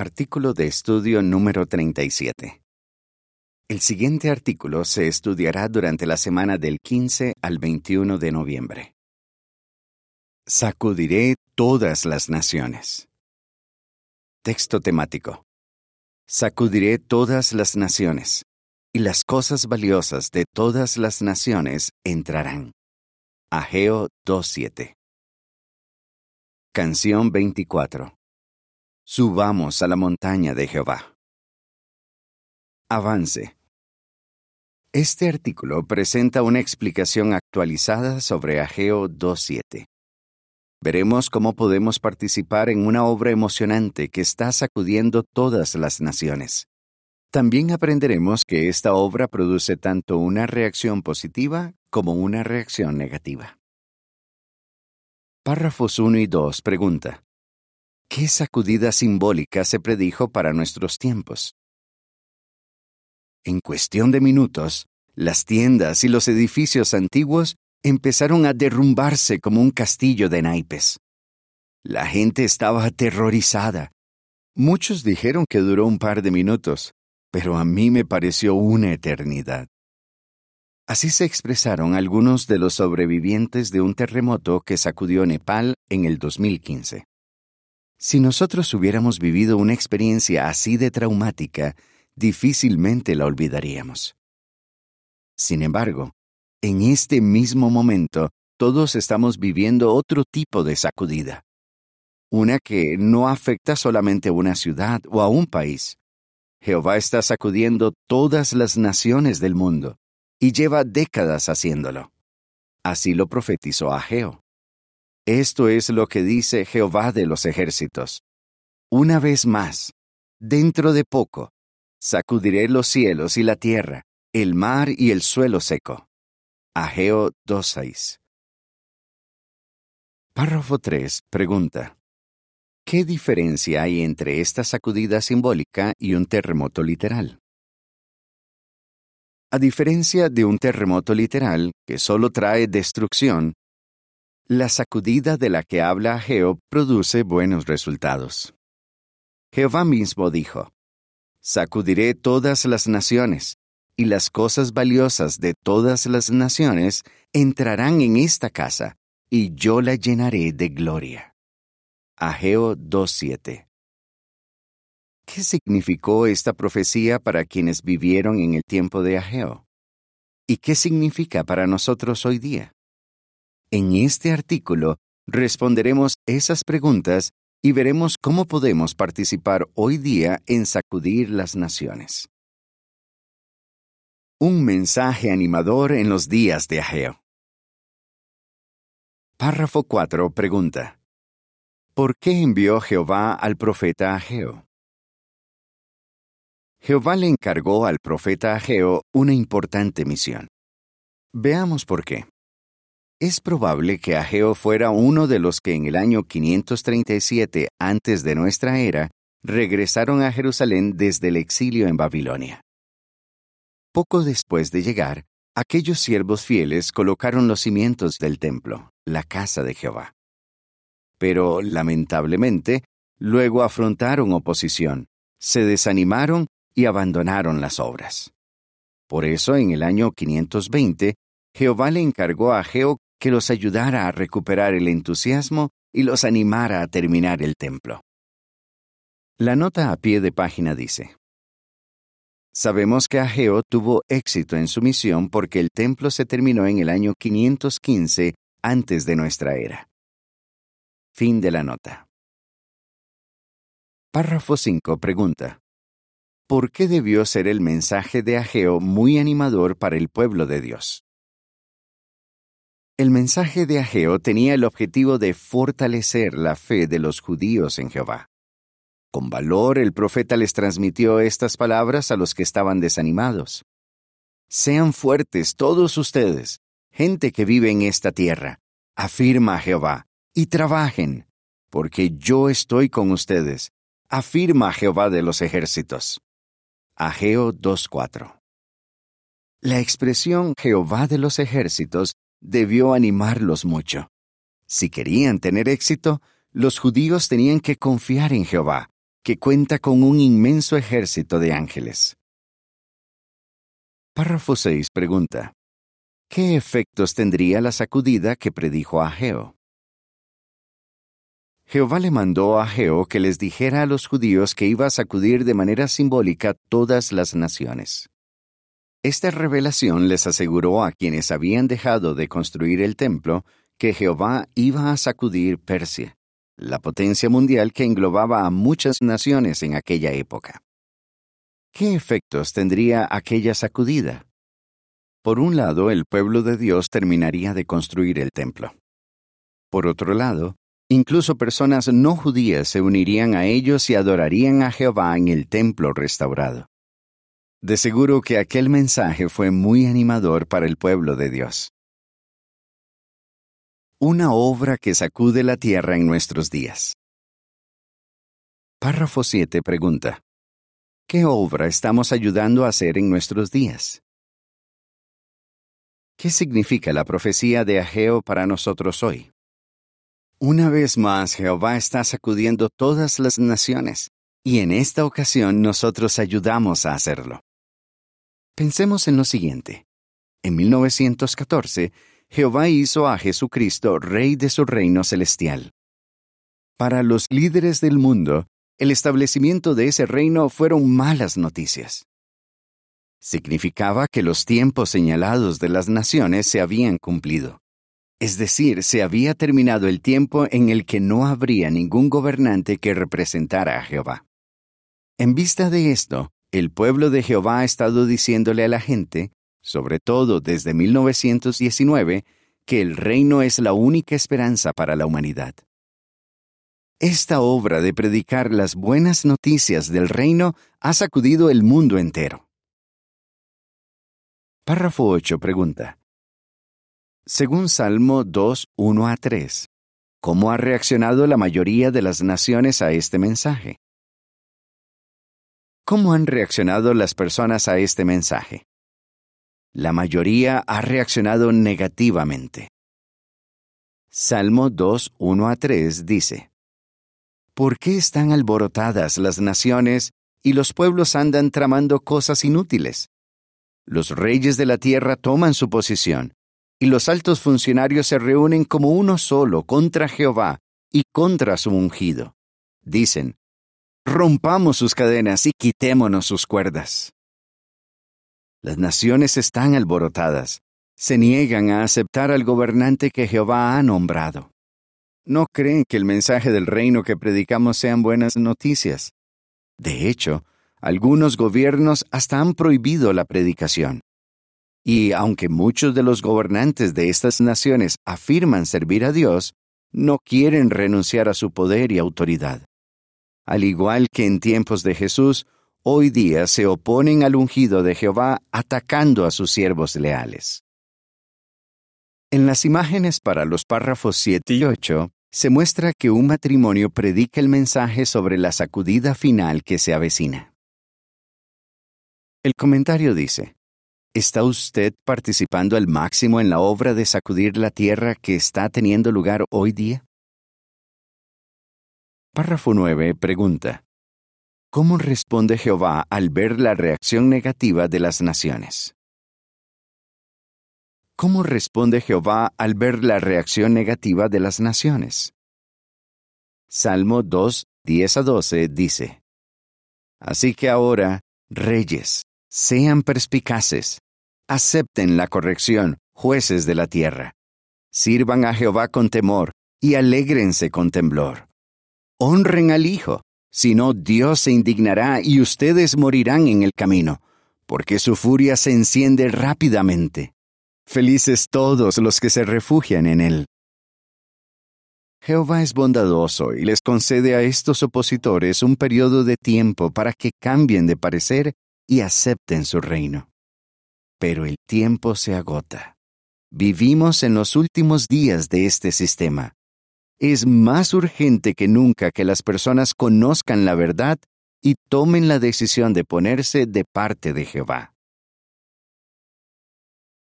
Artículo de estudio número 37. El siguiente artículo se estudiará durante la semana del 15 al 21 de noviembre. Sacudiré todas las naciones. Texto temático. Sacudiré todas las naciones, y las cosas valiosas de todas las naciones entrarán. Ageo 2.7. Canción 24. Subamos a la montaña de Jehová. Avance. Este artículo presenta una explicación actualizada sobre Ageo 2.7. Veremos cómo podemos participar en una obra emocionante que está sacudiendo todas las naciones. También aprenderemos que esta obra produce tanto una reacción positiva como una reacción negativa. Párrafos 1 y 2 pregunta. ¿Qué sacudida simbólica se predijo para nuestros tiempos? En cuestión de minutos, las tiendas y los edificios antiguos empezaron a derrumbarse como un castillo de naipes. La gente estaba aterrorizada. Muchos dijeron que duró un par de minutos, pero a mí me pareció una eternidad. Así se expresaron algunos de los sobrevivientes de un terremoto que sacudió Nepal en el 2015. Si nosotros hubiéramos vivido una experiencia así de traumática, difícilmente la olvidaríamos. Sin embargo, en este mismo momento, todos estamos viviendo otro tipo de sacudida. Una que no afecta solamente a una ciudad o a un país. Jehová está sacudiendo todas las naciones del mundo, y lleva décadas haciéndolo. Así lo profetizó Ageo. Esto es lo que dice Jehová de los ejércitos. Una vez más, dentro de poco, sacudiré los cielos y la tierra, el mar y el suelo seco. Ageo 2.6. Párrafo 3 pregunta. ¿Qué diferencia hay entre esta sacudida simbólica y un terremoto literal? A diferencia de un terremoto literal, que solo trae destrucción, la sacudida de la que habla Ageo produce buenos resultados. Jehová mismo dijo, Sacudiré todas las naciones, y las cosas valiosas de todas las naciones entrarán en esta casa, y yo la llenaré de gloria. Ageo 2.7 ¿Qué significó esta profecía para quienes vivieron en el tiempo de Ageo? ¿Y qué significa para nosotros hoy día? En este artículo responderemos esas preguntas y veremos cómo podemos participar hoy día en sacudir las naciones. Un mensaje animador en los días de Ageo. Párrafo 4 pregunta. ¿Por qué envió Jehová al profeta Ageo? Jehová le encargó al profeta Ageo una importante misión. Veamos por qué. Es probable que Ageo fuera uno de los que en el año 537 antes de nuestra era regresaron a Jerusalén desde el exilio en Babilonia. Poco después de llegar, aquellos siervos fieles colocaron los cimientos del templo, la casa de Jehová. Pero, lamentablemente, luego afrontaron oposición, se desanimaron y abandonaron las obras. Por eso, en el año 520, Jehová le encargó a Ageo que los ayudara a recuperar el entusiasmo y los animara a terminar el templo. La nota a pie de página dice, Sabemos que Ageo tuvo éxito en su misión porque el templo se terminó en el año 515 antes de nuestra era. Fin de la nota. Párrafo 5 pregunta. ¿Por qué debió ser el mensaje de Ageo muy animador para el pueblo de Dios? El mensaje de Ageo tenía el objetivo de fortalecer la fe de los judíos en Jehová. Con valor el profeta les transmitió estas palabras a los que estaban desanimados. Sean fuertes todos ustedes, gente que vive en esta tierra, afirma Jehová, y trabajen, porque yo estoy con ustedes, afirma Jehová de los ejércitos. Ageo 2.4 La expresión Jehová de los ejércitos debió animarlos mucho. Si querían tener éxito, los judíos tenían que confiar en Jehová, que cuenta con un inmenso ejército de ángeles. Párrafo 6 pregunta. ¿Qué efectos tendría la sacudida que predijo Ageo? Jehová le mandó a Ageo que les dijera a los judíos que iba a sacudir de manera simbólica todas las naciones. Esta revelación les aseguró a quienes habían dejado de construir el templo que Jehová iba a sacudir Persia, la potencia mundial que englobaba a muchas naciones en aquella época. ¿Qué efectos tendría aquella sacudida? Por un lado, el pueblo de Dios terminaría de construir el templo. Por otro lado, incluso personas no judías se unirían a ellos y adorarían a Jehová en el templo restaurado. De seguro que aquel mensaje fue muy animador para el pueblo de Dios. Una obra que sacude la tierra en nuestros días. Párrafo 7 pregunta. ¿Qué obra estamos ayudando a hacer en nuestros días? ¿Qué significa la profecía de Ageo para nosotros hoy? Una vez más, Jehová está sacudiendo todas las naciones, y en esta ocasión nosotros ayudamos a hacerlo. Pensemos en lo siguiente. En 1914, Jehová hizo a Jesucristo Rey de su reino celestial. Para los líderes del mundo, el establecimiento de ese reino fueron malas noticias significaba que los tiempos señalados de las naciones se habían cumplido. Es decir, se había terminado el tiempo en el que no habría ningún gobernante que representara a Jehová. En vista de esto, el pueblo de Jehová ha estado diciéndole a la gente, sobre todo desde 1919, que el reino es la única esperanza para la humanidad. Esta obra de predicar las buenas noticias del reino ha sacudido el mundo entero. Párrafo 8 pregunta. Según Salmo 2, 1 a 3, ¿cómo ha reaccionado la mayoría de las naciones a este mensaje? ¿Cómo han reaccionado las personas a este mensaje? La mayoría ha reaccionado negativamente. Salmo 2, 1 a 3 dice, ¿Por qué están alborotadas las naciones y los pueblos andan tramando cosas inútiles? Los reyes de la tierra toman su posición, y los altos funcionarios se reúnen como uno solo contra Jehová y contra su ungido. Dicen, rompamos sus cadenas y quitémonos sus cuerdas. Las naciones están alborotadas, se niegan a aceptar al gobernante que Jehová ha nombrado. No creen que el mensaje del reino que predicamos sean buenas noticias. De hecho, algunos gobiernos hasta han prohibido la predicación. Y aunque muchos de los gobernantes de estas naciones afirman servir a Dios, no quieren renunciar a su poder y autoridad. Al igual que en tiempos de Jesús, hoy día se oponen al ungido de Jehová atacando a sus siervos leales. En las imágenes para los párrafos 7 y 8, se muestra que un matrimonio predica el mensaje sobre la sacudida final que se avecina. El comentario dice, ¿Está usted participando al máximo en la obra de sacudir la tierra que está teniendo lugar hoy día? Párrafo 9 pregunta, ¿Cómo responde Jehová al ver la reacción negativa de las naciones? ¿Cómo responde Jehová al ver la reacción negativa de las naciones? Salmo 2, 10 a 12 dice, Así que ahora, reyes, sean perspicaces, acepten la corrección, jueces de la tierra. Sirvan a Jehová con temor y alégrense con temblor. Honren al Hijo, si no Dios se indignará y ustedes morirán en el camino, porque su furia se enciende rápidamente. Felices todos los que se refugian en Él. Jehová es bondadoso y les concede a estos opositores un periodo de tiempo para que cambien de parecer y acepten su reino. Pero el tiempo se agota. Vivimos en los últimos días de este sistema. Es más urgente que nunca que las personas conozcan la verdad y tomen la decisión de ponerse de parte de Jehová.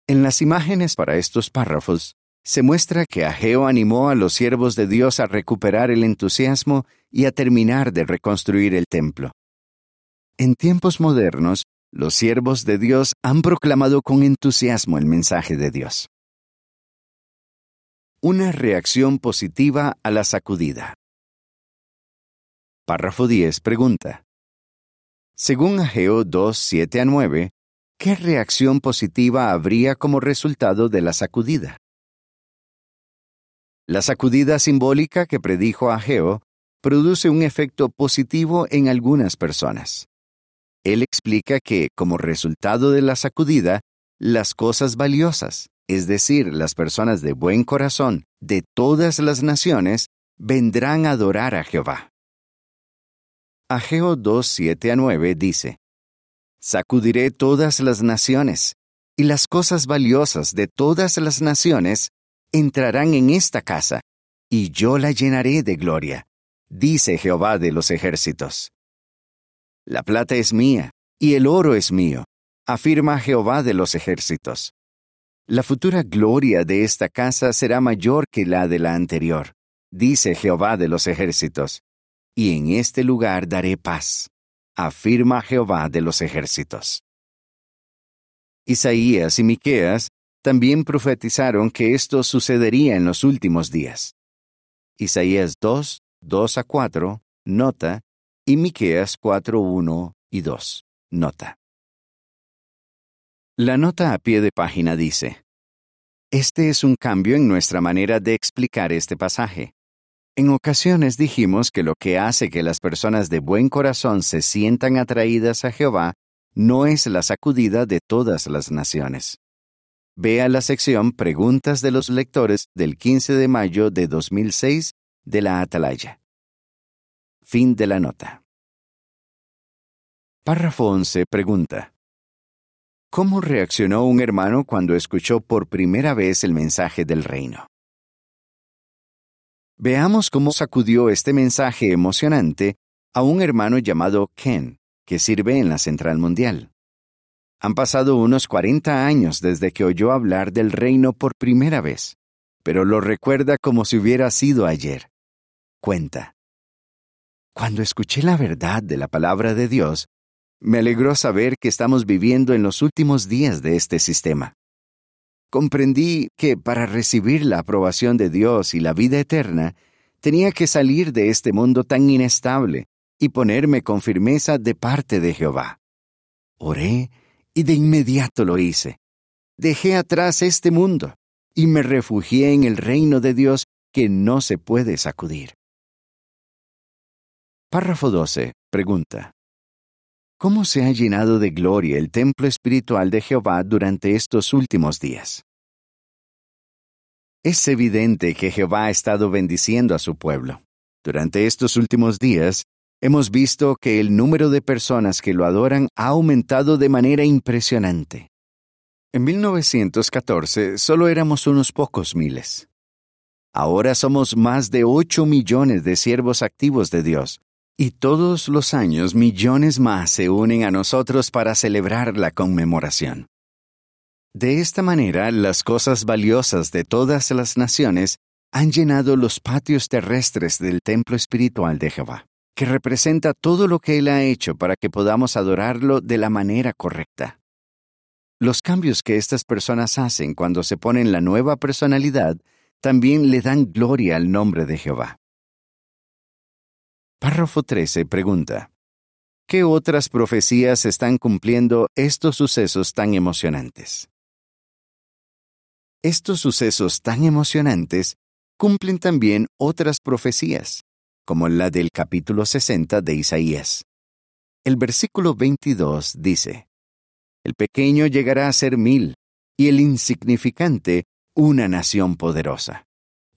En las imágenes para estos párrafos, se muestra que Ageo animó a los siervos de Dios a recuperar el entusiasmo y a terminar de reconstruir el templo. En tiempos modernos, los siervos de Dios han proclamado con entusiasmo el mensaje de Dios. Una reacción positiva a la sacudida. Párrafo 10 pregunta. Según Ageo 2, 7 a 9, ¿qué reacción positiva habría como resultado de la sacudida? La sacudida simbólica que predijo Ageo produce un efecto positivo en algunas personas. Él explica que, como resultado de la sacudida, las cosas valiosas, es decir, las personas de buen corazón de todas las naciones, vendrán a adorar a Jehová. Ageo 2, 7 a 9 dice, Sacudiré todas las naciones, y las cosas valiosas de todas las naciones entrarán en esta casa, y yo la llenaré de gloria, dice Jehová de los ejércitos. La plata es mía, y el oro es mío, afirma Jehová de los ejércitos. La futura gloria de esta casa será mayor que la de la anterior, dice Jehová de los ejércitos, y en este lugar daré paz, afirma Jehová de los ejércitos. Isaías y Miqueas también profetizaron que esto sucedería en los últimos días. Isaías 2, 2 a 4, nota, y Miqueas 4, 1 y 2, nota. La nota a pie de página dice, Este es un cambio en nuestra manera de explicar este pasaje. En ocasiones dijimos que lo que hace que las personas de buen corazón se sientan atraídas a Jehová no es la sacudida de todas las naciones. Vea la sección Preguntas de los lectores del 15 de mayo de 2006 de la Atalaya. Fin de la nota. Párrafo 11 pregunta. ¿Cómo reaccionó un hermano cuando escuchó por primera vez el mensaje del reino? Veamos cómo sacudió este mensaje emocionante a un hermano llamado Ken, que sirve en la Central Mundial. Han pasado unos 40 años desde que oyó hablar del reino por primera vez, pero lo recuerda como si hubiera sido ayer. Cuenta. Cuando escuché la verdad de la palabra de Dios, me alegró saber que estamos viviendo en los últimos días de este sistema. Comprendí que para recibir la aprobación de Dios y la vida eterna, tenía que salir de este mundo tan inestable y ponerme con firmeza de parte de Jehová. Oré y de inmediato lo hice. Dejé atrás este mundo y me refugié en el reino de Dios que no se puede sacudir. Párrafo 12. Pregunta. ¿Cómo se ha llenado de gloria el templo espiritual de Jehová durante estos últimos días? Es evidente que Jehová ha estado bendiciendo a su pueblo. Durante estos últimos días, hemos visto que el número de personas que lo adoran ha aumentado de manera impresionante. En 1914 solo éramos unos pocos miles. Ahora somos más de 8 millones de siervos activos de Dios, y todos los años millones más se unen a nosotros para celebrar la conmemoración. De esta manera, las cosas valiosas de todas las naciones han llenado los patios terrestres del templo espiritual de Jehová que representa todo lo que Él ha hecho para que podamos adorarlo de la manera correcta. Los cambios que estas personas hacen cuando se ponen la nueva personalidad también le dan gloria al nombre de Jehová. Párrafo 13 pregunta, ¿qué otras profecías están cumpliendo estos sucesos tan emocionantes? Estos sucesos tan emocionantes cumplen también otras profecías como la del capítulo 60 de Isaías. El versículo 22 dice, El pequeño llegará a ser mil, y el insignificante una nación poderosa.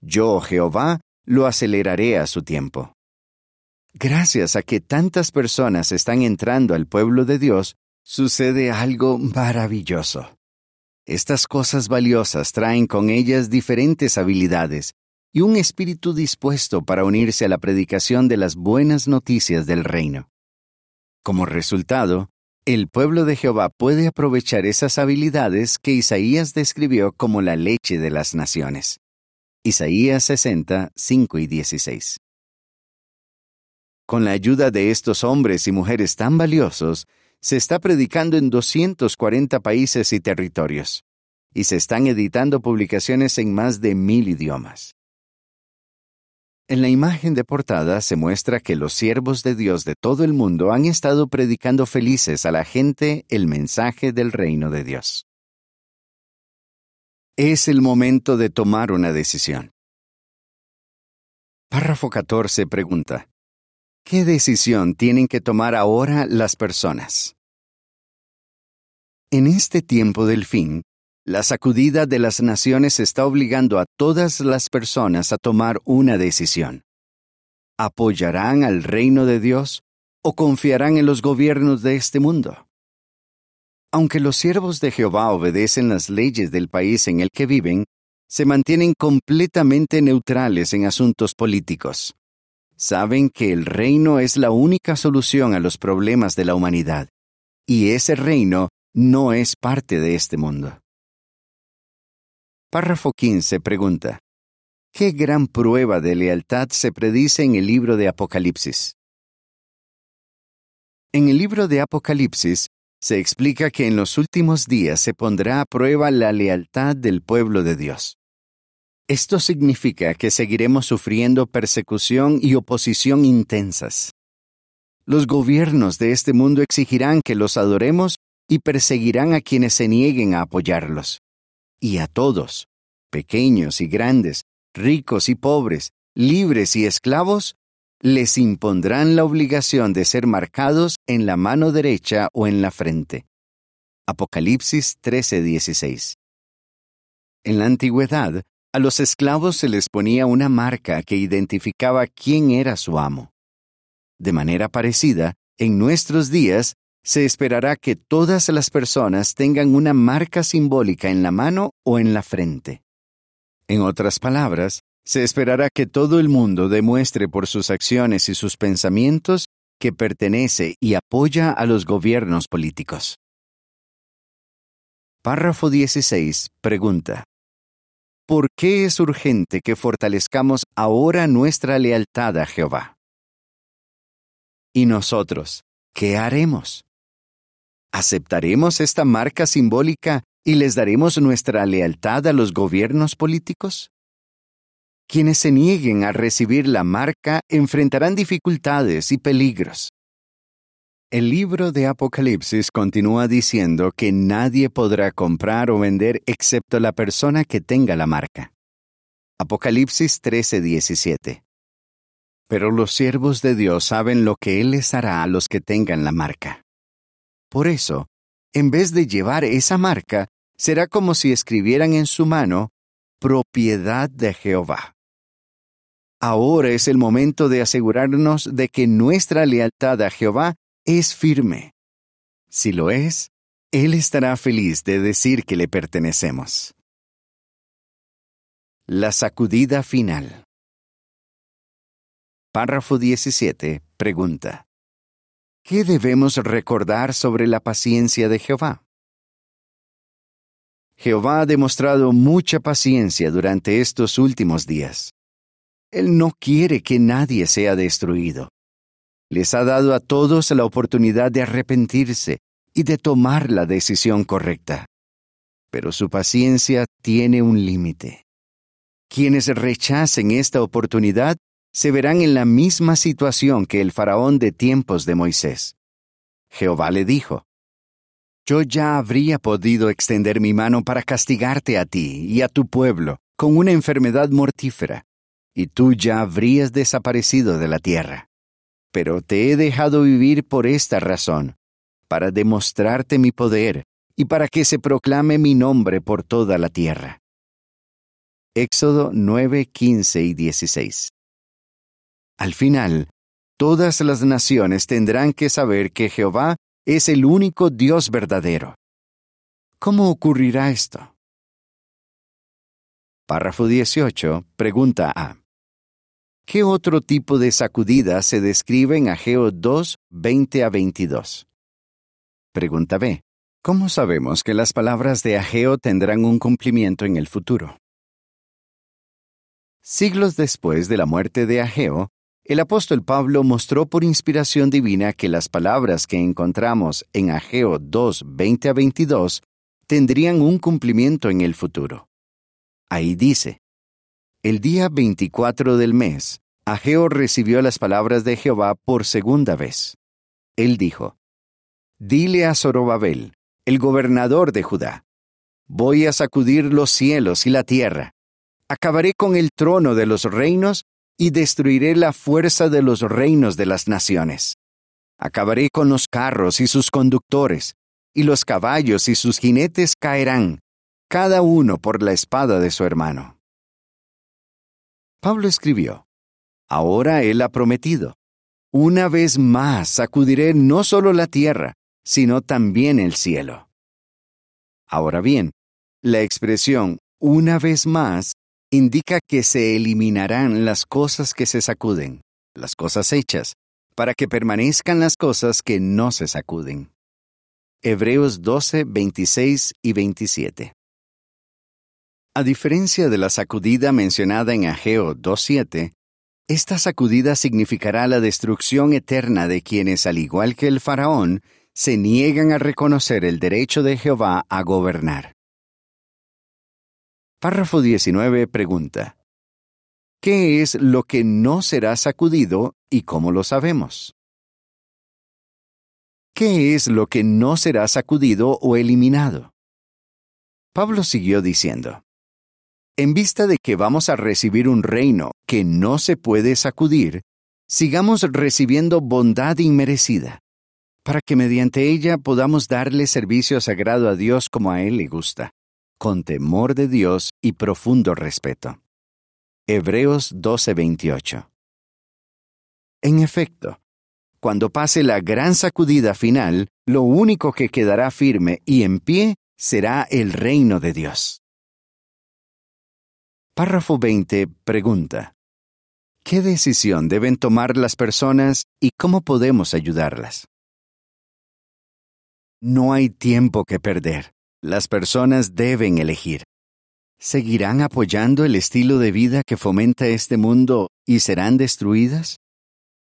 Yo, Jehová, lo aceleraré a su tiempo. Gracias a que tantas personas están entrando al pueblo de Dios, sucede algo maravilloso. Estas cosas valiosas traen con ellas diferentes habilidades y un espíritu dispuesto para unirse a la predicación de las buenas noticias del reino. Como resultado, el pueblo de Jehová puede aprovechar esas habilidades que Isaías describió como la leche de las naciones. Isaías 60, 5 y 16. Con la ayuda de estos hombres y mujeres tan valiosos, se está predicando en 240 países y territorios, y se están editando publicaciones en más de mil idiomas. En la imagen de portada se muestra que los siervos de Dios de todo el mundo han estado predicando felices a la gente el mensaje del reino de Dios. Es el momento de tomar una decisión. Párrafo 14 pregunta, ¿qué decisión tienen que tomar ahora las personas? En este tiempo del fin, la sacudida de las naciones está obligando a todas las personas a tomar una decisión. ¿Apoyarán al reino de Dios o confiarán en los gobiernos de este mundo? Aunque los siervos de Jehová obedecen las leyes del país en el que viven, se mantienen completamente neutrales en asuntos políticos. Saben que el reino es la única solución a los problemas de la humanidad, y ese reino no es parte de este mundo. Párrafo 15 pregunta, ¿qué gran prueba de lealtad se predice en el libro de Apocalipsis? En el libro de Apocalipsis se explica que en los últimos días se pondrá a prueba la lealtad del pueblo de Dios. Esto significa que seguiremos sufriendo persecución y oposición intensas. Los gobiernos de este mundo exigirán que los adoremos y perseguirán a quienes se nieguen a apoyarlos y a todos, pequeños y grandes, ricos y pobres, libres y esclavos, les impondrán la obligación de ser marcados en la mano derecha o en la frente. Apocalipsis 13:16. En la antigüedad, a los esclavos se les ponía una marca que identificaba quién era su amo. De manera parecida, en nuestros días se esperará que todas las personas tengan una marca simbólica en la mano o en la frente. En otras palabras, se esperará que todo el mundo demuestre por sus acciones y sus pensamientos que pertenece y apoya a los gobiernos políticos. Párrafo 16. Pregunta. ¿Por qué es urgente que fortalezcamos ahora nuestra lealtad a Jehová? ¿Y nosotros qué haremos? ¿Aceptaremos esta marca simbólica y les daremos nuestra lealtad a los gobiernos políticos? Quienes se nieguen a recibir la marca enfrentarán dificultades y peligros. El libro de Apocalipsis continúa diciendo que nadie podrá comprar o vender excepto la persona que tenga la marca. Apocalipsis 13:17. Pero los siervos de Dios saben lo que Él les hará a los que tengan la marca. Por eso, en vez de llevar esa marca, será como si escribieran en su mano propiedad de Jehová. Ahora es el momento de asegurarnos de que nuestra lealtad a Jehová es firme. Si lo es, Él estará feliz de decir que le pertenecemos. La sacudida final. Párrafo 17. Pregunta. ¿Qué debemos recordar sobre la paciencia de Jehová? Jehová ha demostrado mucha paciencia durante estos últimos días. Él no quiere que nadie sea destruido. Les ha dado a todos la oportunidad de arrepentirse y de tomar la decisión correcta. Pero su paciencia tiene un límite. Quienes rechacen esta oportunidad se verán en la misma situación que el faraón de tiempos de Moisés. Jehová le dijo, Yo ya habría podido extender mi mano para castigarte a ti y a tu pueblo con una enfermedad mortífera, y tú ya habrías desaparecido de la tierra. Pero te he dejado vivir por esta razón, para demostrarte mi poder y para que se proclame mi nombre por toda la tierra. Éxodo 9, 15 y 16 al final, todas las naciones tendrán que saber que Jehová es el único Dios verdadero. ¿Cómo ocurrirá esto? Párrafo 18. Pregunta A. ¿Qué otro tipo de sacudida se describe en Ageo 2, 20 a 22? pregunta B. ¿Cómo sabemos que las palabras de Ageo tendrán un cumplimiento en el futuro? Siglos después de la muerte de Ageo, el apóstol Pablo mostró por inspiración divina que las palabras que encontramos en Ageo 2, 20 a 22 tendrían un cumplimiento en el futuro. Ahí dice, el día 24 del mes, Ageo recibió las palabras de Jehová por segunda vez. Él dijo, Dile a Zorobabel, el gobernador de Judá, voy a sacudir los cielos y la tierra, acabaré con el trono de los reinos y destruiré la fuerza de los reinos de las naciones. Acabaré con los carros y sus conductores, y los caballos y sus jinetes caerán, cada uno por la espada de su hermano. Pablo escribió, Ahora Él ha prometido, una vez más sacudiré no solo la tierra, sino también el cielo. Ahora bien, la expresión una vez más indica que se eliminarán las cosas que se sacuden, las cosas hechas, para que permanezcan las cosas que no se sacuden. Hebreos 12, 26 y 27. A diferencia de la sacudida mencionada en Ageo 2.7, esta sacudida significará la destrucción eterna de quienes, al igual que el faraón, se niegan a reconocer el derecho de Jehová a gobernar. Párrafo 19 pregunta. ¿Qué es lo que no será sacudido y cómo lo sabemos? ¿Qué es lo que no será sacudido o eliminado? Pablo siguió diciendo, en vista de que vamos a recibir un reino que no se puede sacudir, sigamos recibiendo bondad inmerecida, para que mediante ella podamos darle servicio sagrado a Dios como a Él le gusta, con temor de Dios y profundo respeto. Hebreos 12:28 En efecto, cuando pase la gran sacudida final, lo único que quedará firme y en pie será el reino de Dios. Párrafo 20 pregunta. ¿Qué decisión deben tomar las personas y cómo podemos ayudarlas? No hay tiempo que perder. Las personas deben elegir. ¿Seguirán apoyando el estilo de vida que fomenta este mundo y serán destruidas?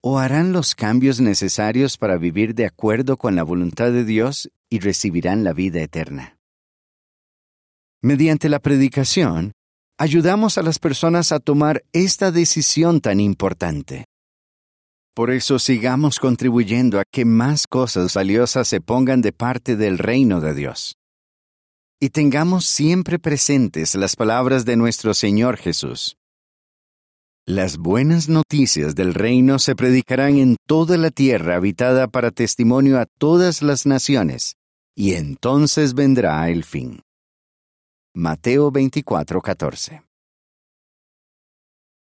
¿O harán los cambios necesarios para vivir de acuerdo con la voluntad de Dios y recibirán la vida eterna? Mediante la predicación, ayudamos a las personas a tomar esta decisión tan importante. Por eso sigamos contribuyendo a que más cosas valiosas se pongan de parte del reino de Dios. Y tengamos siempre presentes las palabras de nuestro Señor Jesús. Las buenas noticias del reino se predicarán en toda la tierra habitada para testimonio a todas las naciones, y entonces vendrá el fin. Mateo 24:14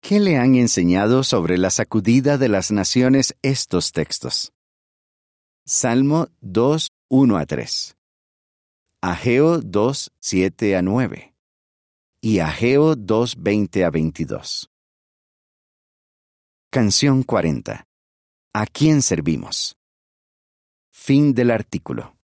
¿Qué le han enseñado sobre la sacudida de las naciones estos textos? Salmo 2, 1 a 3. Ageo 2, 7 a 9. Y Ageo 2, 20 a 22. Canción 40. ¿A quién servimos? Fin del artículo.